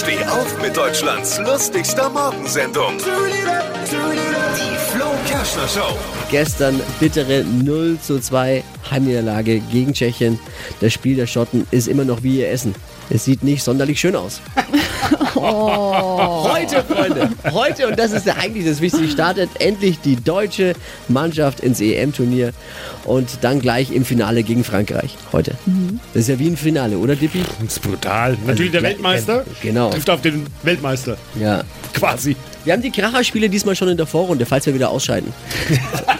Steh auf mit Deutschlands lustigster Morgensendung. Die Flo Kerschner Show. Gestern bittere 0 zu 2 Heimniederlage gegen Tschechien. Das Spiel der Schotten ist immer noch wie ihr Essen. Es sieht nicht sonderlich schön aus. Heute, Freunde, heute, und das ist ja eigentlich das Wichtigste, startet endlich die deutsche Mannschaft ins EM-Turnier und dann gleich im Finale gegen Frankreich. Heute. Das ist ja wie ein Finale, oder Dippi? Das ist brutal. Natürlich der ja, Weltmeister genau. trifft auf den Weltmeister. Ja. Quasi. Wir haben die Kracherspiele diesmal schon in der Vorrunde, falls wir wieder ausscheiden.